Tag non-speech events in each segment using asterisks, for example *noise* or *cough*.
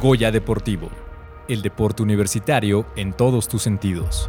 Goya Deportivo, el deporte universitario en todos tus sentidos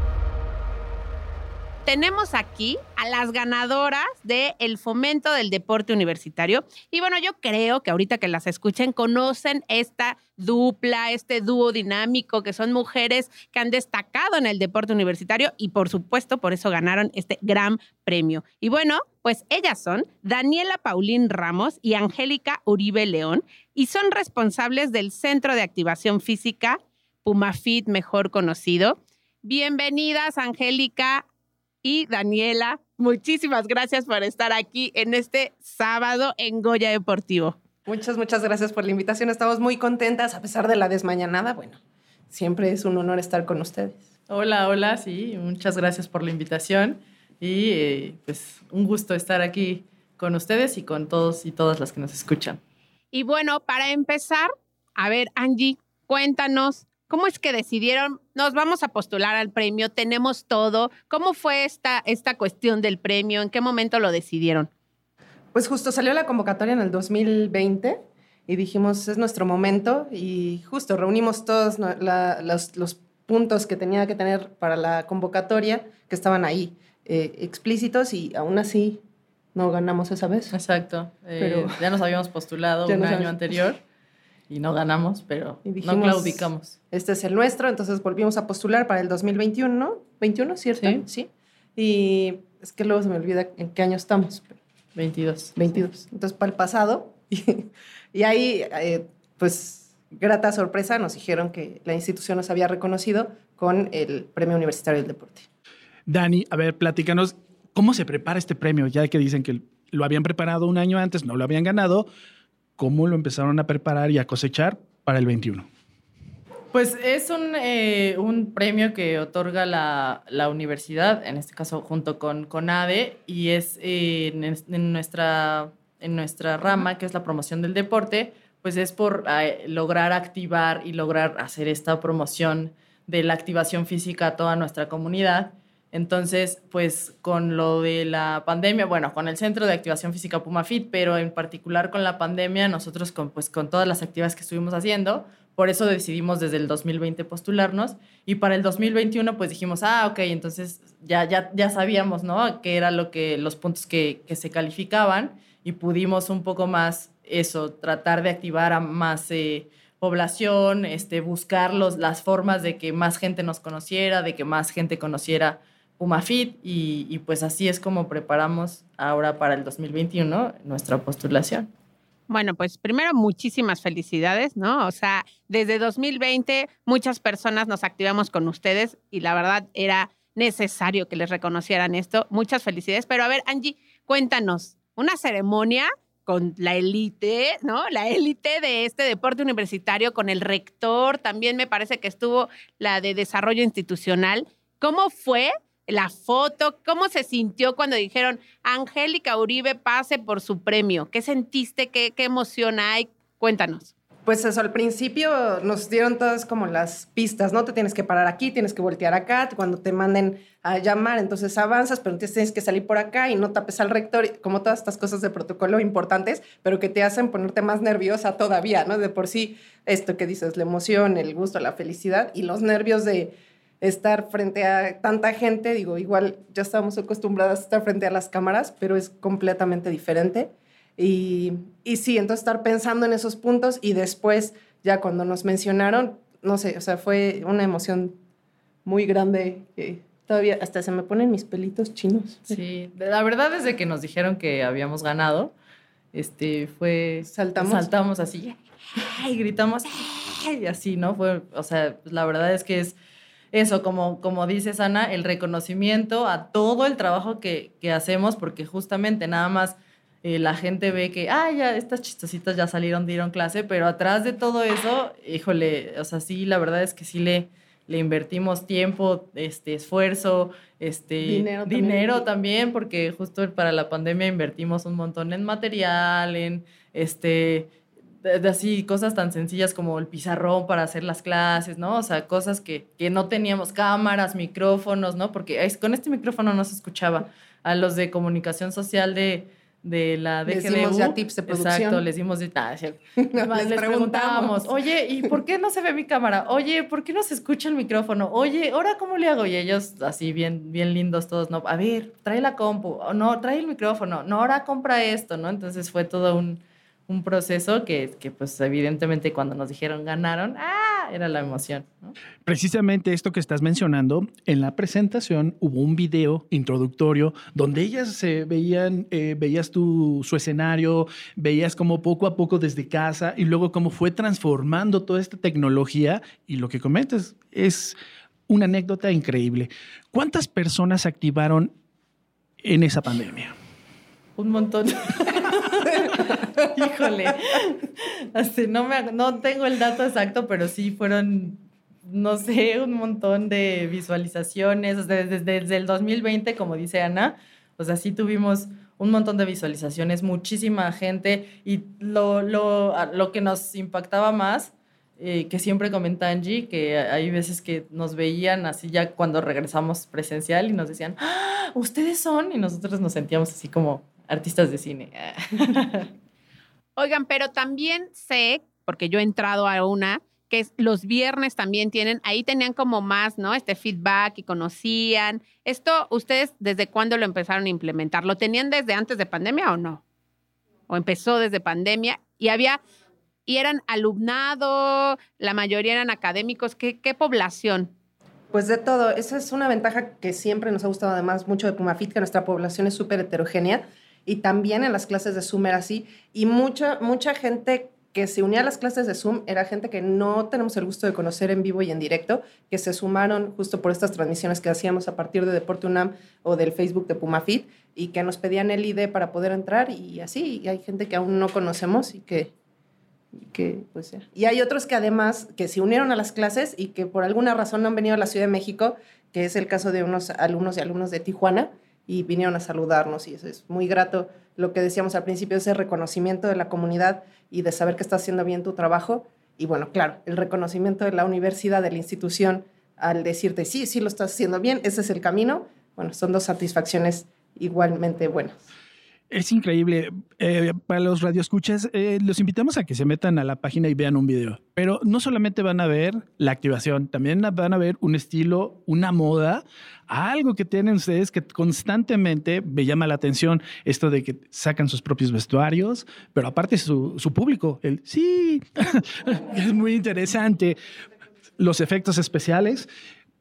tenemos aquí a las ganadoras del el fomento del deporte universitario. Y bueno, yo creo que ahorita que las escuchen conocen esta dupla, este dúo dinámico, que son mujeres que han destacado en el deporte universitario y por supuesto por eso ganaron este gran premio. Y bueno, pues ellas son Daniela Paulín Ramos y Angélica Uribe León y son responsables del Centro de Activación Física Pumafit, mejor conocido. Bienvenidas, Angélica, y Daniela. Muchísimas gracias por estar aquí en este sábado en Goya Deportivo. Muchas, muchas gracias por la invitación. Estamos muy contentas a pesar de la desmañanada. Bueno, siempre es un honor estar con ustedes. Hola, hola, sí, muchas gracias por la invitación y eh, pues un gusto estar aquí con ustedes y con todos y todas las que nos escuchan. Y bueno, para empezar, a ver, Angie, cuéntanos ¿Cómo es que decidieron, nos vamos a postular al premio, tenemos todo? ¿Cómo fue esta, esta cuestión del premio? ¿En qué momento lo decidieron? Pues justo salió la convocatoria en el 2020 y dijimos, es nuestro momento y justo reunimos todos los, puntos que tenía que tener para la convocatoria que estaban ahí eh, explícitos y aún así no ganamos esa vez. Exacto. Pero *laughs* ya nos habíamos postulado un año anterior y no ganamos, pero no claudicamos. Este es el nuestro, entonces volvimos a postular para el 2021, ¿no? 21, ¿cierto? Sí. Y es que luego se me olvida en qué año estamos. 22. 22. Entonces, para el pasado. *laughs* Y, ahí, eh, pues, grata sorpresa, nos dijeron que la institución nos había reconocido con el Premio Universitario del Deporte. Dani, a ver, platícanos, ¿cómo se prepara este premio? Ya que dicen que lo habían preparado un año antes, no lo habían ganado cómo lo empezaron a preparar y a cosechar para el 21? Pues es un, eh, un premio que otorga la, la, universidad, en este caso junto con CONADE, y es en, nuestra, en nuestra rama, que es la promoción del deporte, pues es por eh, lograr activar y lograr hacer esta promoción de la activación física a toda nuestra comunidad. Entonces, pues con lo de la pandemia, bueno, con el Centro de Activación Física PumaFit, pero en particular con la pandemia, nosotros con, pues, con todas las actividades que estuvimos haciendo, por eso decidimos desde el 2020 postularnos y para el 2021 pues dijimos, ah, ok, entonces ya, ya, ya sabíamos, ¿no? Qué era lo que, los puntos que, que se calificaban y pudimos un poco más eso, tratar de activar a más... Eh, población, este, buscar los, las formas de que más gente nos conociera, de que más gente conociera Y, y, pues así es como preparamos ahora para el 2021 nuestra postulación. Bueno, pues primero muchísimas felicidades, ¿no? O sea, desde 2020 muchas personas nos activamos con ustedes y la verdad era necesario que les reconocieran esto. Muchas felicidades. Pero a ver, Angie, cuéntanos, una ceremonia con la élite, ¿no? La élite de este deporte universitario, con el rector, también me parece que estuvo la de desarrollo institucional. ¿Cómo fue la foto, ¿cómo se sintió cuando dijeron Angélica Uribe pase por su premio? ¿Qué sentiste? ¿Qué, qué emoción hay? Cuéntanos. Pues eso, al principio nos dieron todas como las pistas, ¿no? Te tienes que parar aquí, tienes que voltear acá, cuando te manden a llamar, entonces avanzas, pero entonces tienes que salir por acá y no tapes al rector, como todas estas cosas de protocolo importantes, pero que te hacen ponerte más nerviosa todavía, ¿no? De por sí, esto que dices, la emoción, el gusto, la felicidad y los nervios de estar frente a tanta gente, digo, igual ya estamos acostumbradas a estar frente a las cámaras, pero es completamente diferente. Y, y sí, entonces estar pensando en esos puntos y después, ya cuando nos mencionaron, no sé, o sea, fue una emoción muy grande que todavía hasta se me ponen mis pelitos chinos. Sí, la verdad desde que nos dijeron que habíamos ganado, este, fue... Saltamos. Saltamos así, y gritamos, y así, ¿no? Fue, o sea, la verdad es que es eso, como, como dices, Ana, el reconocimiento a todo el trabajo que, que hacemos, porque justamente nada más eh, la gente ve que, ah, ya, estas chistositas ya salieron, dieron clase, pero atrás de todo eso, híjole, o sea, sí, la verdad es que sí le, le invertimos tiempo, este, esfuerzo, este, dinero, dinero también. porque justo para la pandemia invertimos un montón en material, en, este, de, así cosas tan sencillas como el pizarrón para hacer las clases, ¿no? O sea, cosas que, que no teníamos, cámaras, micrófonos, ¿no? Porque con este micrófono no se escuchaba. A los de comunicación social de, de la DGDU. Les dimos ya tips de producción. Exacto, les dimos de... Ah, es *laughs* les, les preguntábamos, oye, ¿y por qué no se ve mi cámara? Oye, ¿por qué no se escucha el micrófono? Oye, ¿ahora cómo le hago? Y ellos así bien, bien lindos todos, ¿no? A ver, trae la compu, no, trae el micrófono, no, ahora compra esto, ¿no? Entonces fue todo un, un proceso que, que, pues evidentemente cuando nos dijeron ganaron, ¡ah! Era la emoción, ¿no? Precisamente esto que estás mencionando, en la presentación hubo un video introductorio donde ellas se veían, eh, veías tu, su escenario, veías como poco a poco desde casa y luego cómo fue transformando toda esta tecnología y lo que comentas es una anécdota increíble. ¿Cuántas personas se activaron en esa pandemia? Un montón. *laughs* *laughs* Híjole. No, tengo el dato exacto, pero sí fueron, no sé, un montón de visualizaciones. Desde, el 2020, como dice Ana, o sea, sí tuvimos un montón de visualizaciones, muchísima gente. Y lo que nos impactaba más, eh, que siempre comenta Angie, que hay veces que nos veían así ya cuando regresamos presencial y nos decían, ¡Ah, ustedes son, y nosotros nos sentíamos así como artistas de cine. *laughs* Oigan, pero también sé, porque yo he entrado a una, que los viernes también tienen, ahí tenían como más, ¿no? Este feedback y conocían. Esto, ¿ustedes desde cuándo lo empezaron a implementar? ¿Lo tenían desde antes de pandemia o no? ¿O empezó desde pandemia? Y había, y eran alumnado, la mayoría eran académicos. ¿Qué, qué población? Pues de todo, esa es una ventaja que siempre nos ha gustado además mucho de Pumafit, que nuestra población es súper heterogénea y también en las clases de Zoom era así. Y mucha, mucha gente que se unía a las clases de Zoom era gente que no tenemos el gusto de conocer en vivo y en directo, que se sumaron justo por estas transmisiones que hacíamos a partir de Deporte UNAM o del Facebook de Pumafit y que nos pedían el ID para poder entrar y así, y hay gente que aún no conocemos y que que pues y hay otros que además que se unieron a las clases y que por alguna razón no han venido a la Ciudad de México, que es el caso de unos alumnos y alumnos de Tijuana y vinieron a saludarnos y eso es muy grato lo que decíamos al principio ese reconocimiento de la comunidad y de saber que estás haciendo bien tu trabajo y bueno, claro, el reconocimiento de la universidad, de la institución al decirte sí, sí lo estás haciendo bien, ese es el camino. Bueno, son dos satisfacciones igualmente buenas. Es increíble. Eh, para los radioescuchas, eh, los invitamos a que se metan a la página y vean un video. Pero no solamente van a ver la activación, también van a ver un estilo, una moda, algo que tienen ustedes que constantemente me llama la atención. Esto de que sacan sus propios vestuarios, pero aparte su, su público, el sí, *laughs* es muy interesante. Los efectos especiales.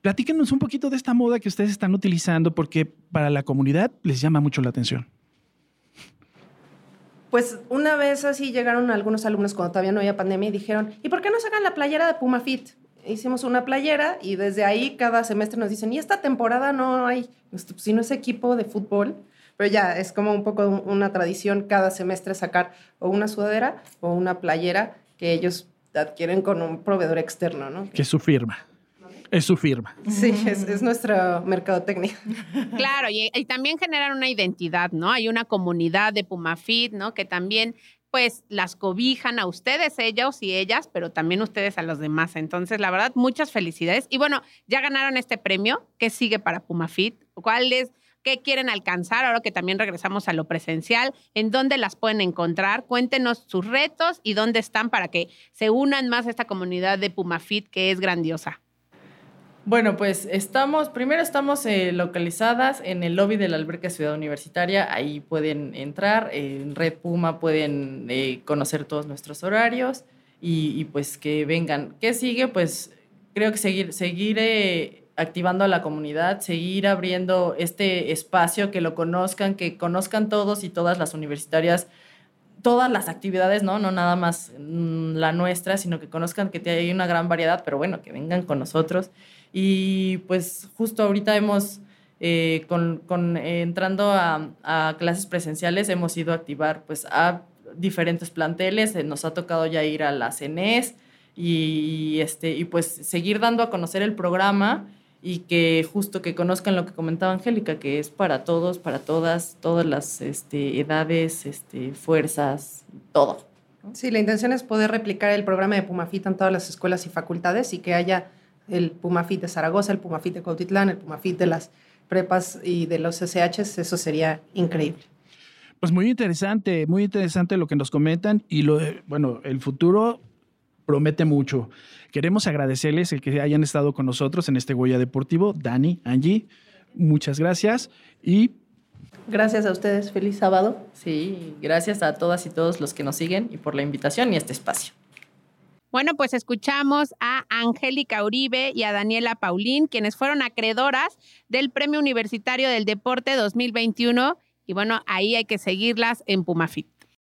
Platíquenos un poquito de esta moda que ustedes están utilizando porque para la comunidad les llama mucho la atención. Pues una vez así llegaron algunos alumnos cuando todavía no había pandemia y dijeron, ¿y por qué no sacan la playera de Puma Fit? Hicimos una playera y desde ahí cada semestre nos dicen, ¿y esta temporada no hay? Pues, Si no es equipo de fútbol, pero ya es como un poco una tradición cada semestre sacar o una sudadera o una playera que ellos adquieren con un proveedor externo, ¿no? Que es su firma. Es su firma. Sí, es, es nuestra mercadotecnia. *laughs* Claro, y, y también generan una identidad, ¿no? Hay una comunidad de Pumafit, ¿no? Que también, pues, las cobijan a ustedes, ellos y ellas, pero también ustedes a los demás. Entonces, la verdad, muchas felicidades. Y bueno, ya ganaron este premio. ¿Qué sigue para Pumafit? ¿Cuál es? ¿Qué quieren alcanzar ahora que también regresamos a lo presencial? ¿En dónde las pueden encontrar? Cuéntenos sus retos y dónde están para que se unan más a esta comunidad de Pumafit que es grandiosa. Bueno, pues estamos, primero estamos eh, localizadas en el lobby de la alberca Ciudad Universitaria, ahí pueden entrar, en Red Puma pueden eh, conocer todos nuestros horarios y, y, pues que vengan. ¿Qué sigue? Pues creo que seguir, seguir eh, activando a la comunidad, seguir abriendo este espacio, que lo conozcan, que conozcan todos y todas las universitarias todas las actividades, ¿no? No nada más mm, la nuestra, sino que conozcan que hay una gran variedad, pero bueno, que vengan con nosotros. Y pues justo ahorita hemos, eh, con, eh, entrando a, clases presenciales, hemos ido a activar pues a diferentes planteles, eh, nos ha tocado ya ir a la CENES y, este, y pues seguir dando a conocer el programa y que justo que conozcan lo que comentaba Angélica, que es para todos, para todas, todas las este, edades, este, fuerzas, todo. Sí, la intención es poder replicar el programa de Pumafit en todas las escuelas y facultades y que haya el Pumafit de Zaragoza, el Pumafit de Cautitlán, el Pumafit de las prepas y de los SHs, eso sería increíble. Pues muy interesante, muy interesante lo que nos comentan y lo, bueno, el futuro promete mucho. Queremos agradecerles el que hayan estado con nosotros en este Goya Deportivo. Dani, Angie, muchas gracias y Gracias a ustedes. Feliz sábado. Sí, gracias a todas y todos los que nos siguen y por la invitación y este espacio. Bueno, pues escuchamos a Angélica Uribe y a Daniela Paulín, quienes fueron acreedoras del Premio Universitario del Deporte 2021. Y bueno, ahí hay que seguirlas en Pumafit.